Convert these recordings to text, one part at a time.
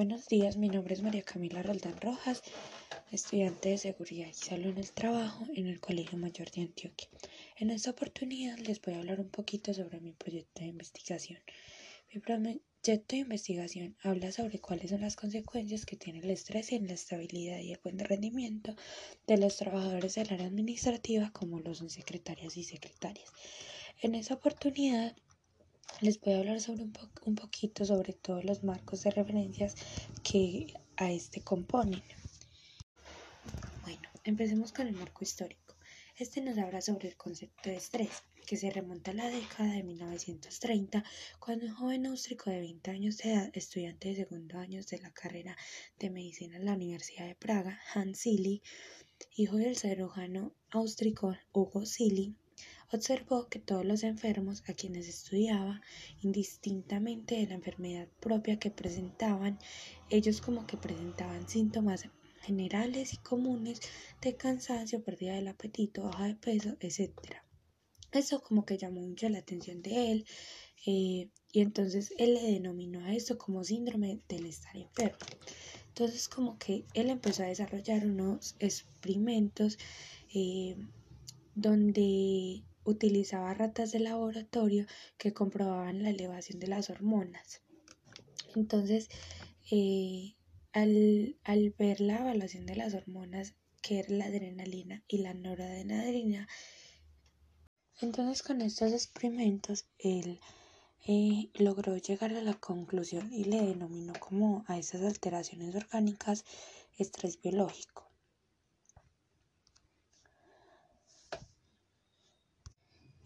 Buenos días, mi nombre es María Camila Roldán Rojas, estudiante de Seguridad y Salud en el Trabajo en el Colegio Mayor de Antioquia. En esta oportunidad les voy a hablar un poquito sobre mi proyecto de investigación. Mi proyecto de investigación habla sobre cuáles son las consecuencias que tiene el estrés en la estabilidad y el buen rendimiento de los trabajadores del área administrativa como los son secretarias y secretarias. En esta oportunidad les voy a hablar sobre un, un poquito sobre todos los marcos de referencias que a este componen. Bueno, empecemos con el marco histórico. Este nos habla sobre el concepto de estrés, que se remonta a la década de 1930, cuando un joven austríaco de 20 años de edad, estudiante de segundo año de la carrera de medicina en la Universidad de Praga, Hans Silly, hijo del cirujano austríaco Hugo Silly, observó que todos los enfermos a quienes estudiaba, indistintamente de la enfermedad propia que presentaban, ellos como que presentaban síntomas generales y comunes de cansancio, pérdida del apetito, baja de peso, etc. Eso como que llamó mucho la atención de él eh, y entonces él le denominó a esto como síndrome del estar enfermo. Entonces como que él empezó a desarrollar unos experimentos eh, donde utilizaba ratas de laboratorio que comprobaban la elevación de las hormonas. Entonces, eh, al, al, ver la evaluación de las hormonas, que era la adrenalina y la noradrenalina, entonces con estos experimentos él eh, logró llegar a la conclusión y le denominó como a esas alteraciones orgánicas estrés biológico.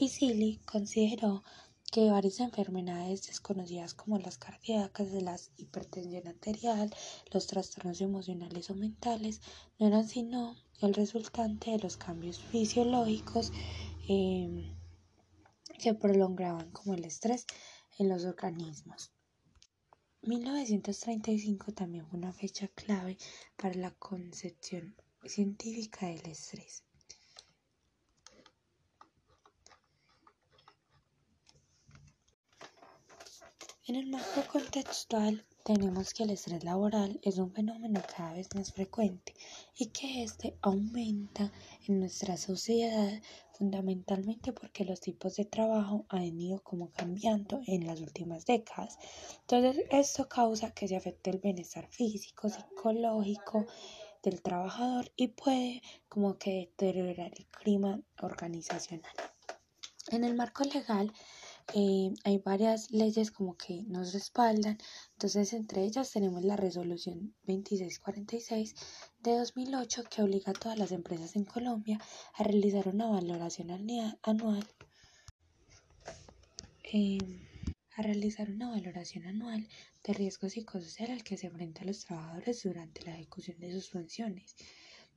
Y Silly consideró que varias enfermedades desconocidas como las cardíacas, la hipertensión arterial, los trastornos emocionales o mentales no eran sino el resultante de los cambios fisiológicos em, que prolongaban como el estrés en los organismos. 1935 también fue una fecha clave para la concepción científica del estrés. En el marco contextual tenemos que el estrés laboral es un fenómeno cada vez más frecuente y que este aumenta en nuestra sociedad fundamentalmente porque los tipos de trabajo han ido como cambiando en las últimas décadas. Entonces esto causa que se afecte el bienestar físico, psicológico del trabajador y puede como que deteriorar el clima organizacional. En el marco legal eh, hay varias leyes como que nos respaldan. Entonces, entre ellas tenemos la resolución 2646 de 2008 que obliga a todas las empresas en Colombia a realizar una valoración anual. Em, a realizar una valoración anual de riesgo psicosocial al que se enfrentan los trabajadores durante la ejecución de sus funciones.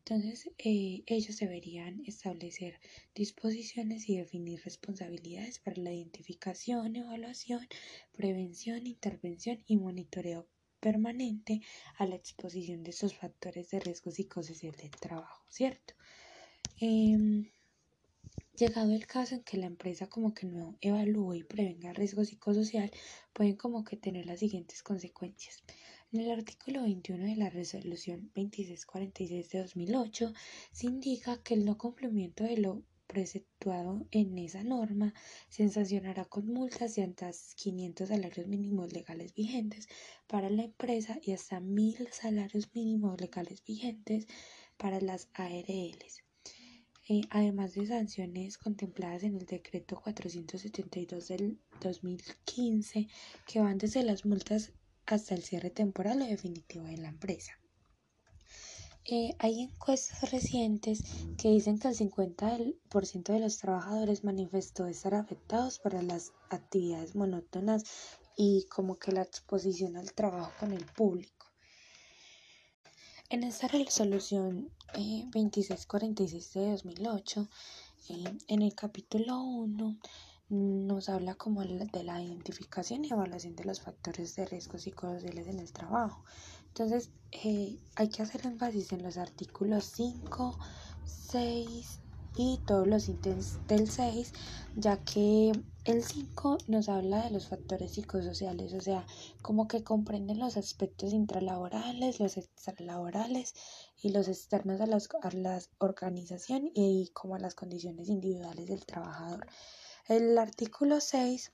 Entonces, eh, ellos deberían establecer disposiciones y definir responsabilidades para la identificación, evaluación, prevención, intervención y monitoreo permanente a la exposición de esos factores de riesgo psicosocial del trabajo, ¿cierto? Em, llegado el caso en que la empresa como que no evalúe y prevenga el riesgo psicosocial, pueden como que tener las siguientes consecuencias. En el artículo 21 de la resolución 2646 de 2008 se indica que el no cumplimiento de lo preceptuado en esa norma se sancionará con multas de hasta 500 salarios mínimos legales vigentes para la empresa y hasta 1000 salarios mínimos legales vigentes para las ARLs. Eh, además de sanciones contempladas en el decreto 472 del 2015 que van desde las multas hasta el cierre temporal o definitivo de la empresa. Eh, hay encuestas recientes que dicen que el 50% de los trabajadores manifestó estar afectados por las actividades monótonas y como que la exposición al trabajo con el público. En esta resolución 2646 eh, de 2008, eh, en el capítulo 1, nos habla como de la identificación y evaluación de los factores de riesgo psicosociales en el trabajo. Entonces, eh, hay que hacer énfasis en los artículos 5, 6, y todos los ítems del 6, ya que el 5 nos habla de los factores psicosociales, o sea, como que comprenden los aspectos intralaborales, los extralaborales y los externos a, las, a la organización y como a las condiciones individuales del trabajador. El artículo 6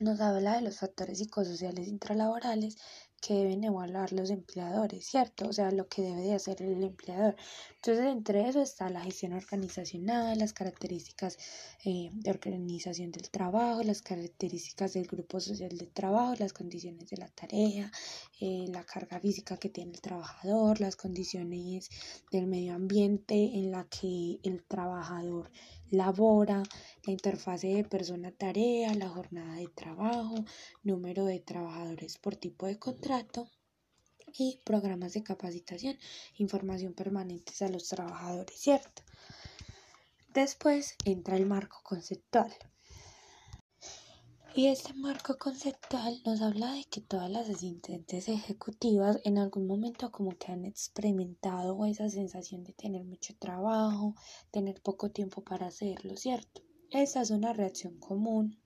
nos habla de los factores psicosociales intralaborales que deben evaluar los empleadores, ¿cierto? O sea, lo que debe de hacer el empleador. Entonces, entre eso está la gestión organizacional, las características eh, de organización del trabajo, las características del grupo social de trabajo, las condiciones de la tarea, eh, la carga física que tiene el trabajador, las condiciones del medio ambiente en la que el trabajador labora, la interfase de persona-tarea, la jornada de trabajo, número de trabajadores por tipo de contrato y programas de capacitación, información permanente a los trabajadores, ¿cierto? Después entra el marco conceptual. Y este marco conceptual nos habla de que todas las asistentes ejecutivas en algún momento como que han experimentado esa sensación de tener mucho trabajo, tener poco tiempo para hacerlo, ¿cierto? Esa es una reacción común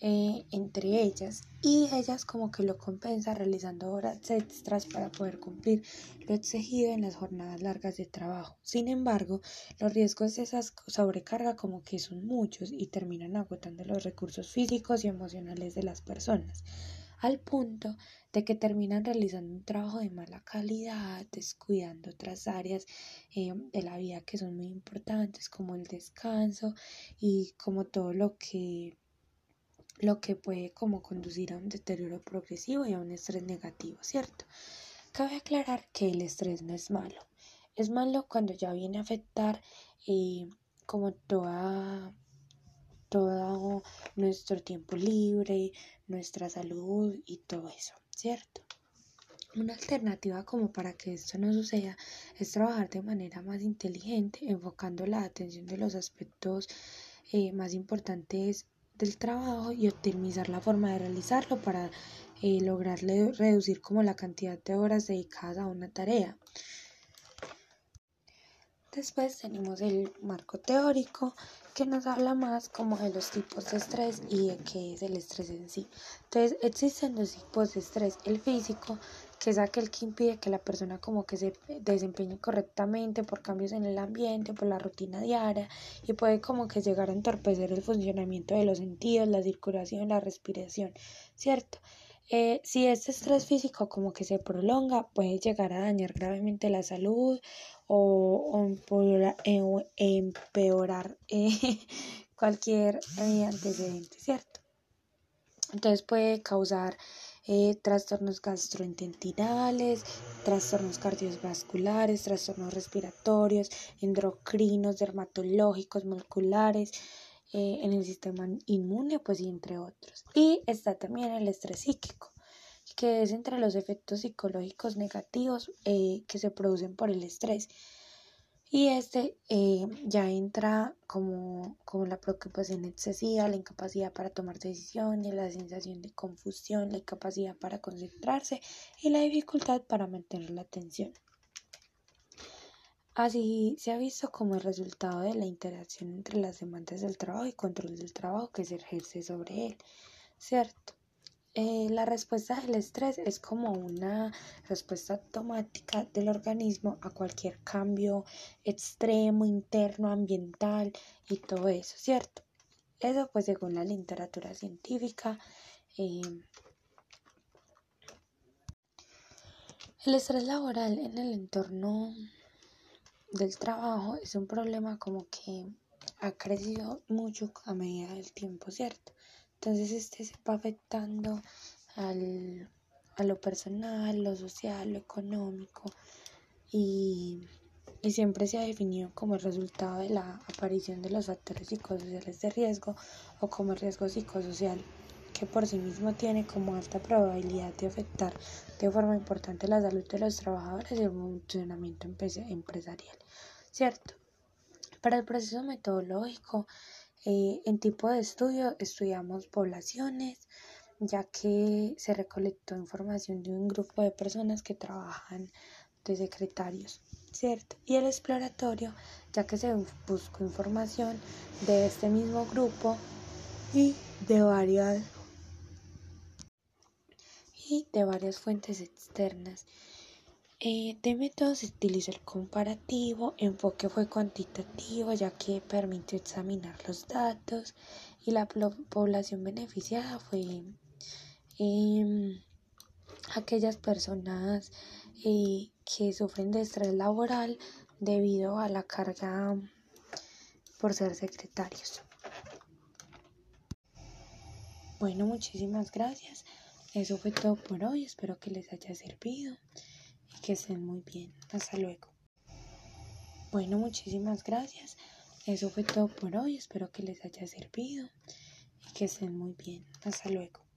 eh, entre ellas y ellas como que lo compensa realizando horas extras para poder cumplir lo exigido en las jornadas largas de trabajo. Sin embargo, los riesgos de esa sobrecarga como que son muchos y terminan agotando los recursos físicos y emocionales de las personas al punto de que terminan realizando un trabajo de mala calidad, descuidando otras áreas eh, de la vida que son muy importantes, como el descanso y como todo lo que lo que puede como conducir a un deterioro progresivo y a un estrés negativo, ¿cierto? Cabe aclarar que el estrés no es malo. Es malo cuando ya viene a afectar eh, como toda, todo nuestro tiempo libre, nuestra salud y todo eso, ¿cierto? Una alternativa como para que esto no suceda es trabajar de manera más inteligente, enfocando la atención de los aspectos eh, más importantes del trabajo y optimizar la forma de realizarlo para eh, lograr reducir como la cantidad de horas dedicadas a una tarea. Después tenemos el marco teórico que nos habla más como de los tipos de estrés y de qué es el estrés en sí. Entonces existen dos tipos de estrés, el físico que es aquel que impide que la persona como que se desempeñe correctamente por cambios en el ambiente, por la rutina diaria y puede como que llegar a entorpecer el funcionamiento de los sentidos, la circulación, la respiración, ¿cierto? Eh, si este estrés físico como que se prolonga, puede llegar a dañar gravemente la salud o, empeorar, eh, cualquier eh, antecedente, ¿cierto? Entonces puede causar eh, trastornos gastrointestinales, trastornos cardiovasculares, trastornos respiratorios, endocrinos, dermatológicos, moleculares, eh, en el sistema inmune, pues y entre otros. Y está también el estrés psíquico, que es entre los efectos psicológicos negativos eh, que se producen por el estrés. Y este eh, ya entra como, como la preocupación excesiva, la incapacidad para tomar decisiones, la sensación de confusión, la incapacidad para concentrarse y la dificultad para mantener la atención. Así se ha visto como el resultado de la interacción entre las demandas del trabajo y control del trabajo que se ejerce sobre él, ¿cierto? Eh, la respuesta del estrés es como una respuesta automática del organismo a cualquier cambio extremo, interno, ambiental y todo eso, ¿cierto? Eso pues según la literatura científica. Eh, el estrés laboral en el entorno del trabajo es un problema como que ha crecido mucho a medida del tiempo, ¿cierto? Entonces este se va afectando al, a lo personal, lo social, lo económico y, y siempre se ha definido como el resultado de la aparición de los factores psicosociales de riesgo o como el riesgo psicosocial que por sí mismo tiene como alta probabilidad de afectar de forma importante la salud de los trabajadores y el funcionamiento empresarial, ¿cierto? Para el proceso metodológico eh, en tipo de estudio estudiamos poblaciones, ya que se recolectó información de un grupo de personas que trabajan de secretarios, ¿cierto? Y el exploratorio, ya que se buscó información de este mismo grupo y de varias y de varias fuentes externas. Eh, de métodos se utilizó el comparativo, enfoque fue cuantitativo ya que permitió examinar los datos y la población beneficiada fue em, aquellas personas eh, que sufren de estrés laboral debido a la carga por ser secretarios. Bueno, muchísimas gracias. Eso fue todo por hoy. Espero que les haya servido que estén muy bien. Hasta luego. Bueno, muchísimas gracias. Eso fue todo por hoy. Espero que les haya servido y que estén muy bien. Hasta luego.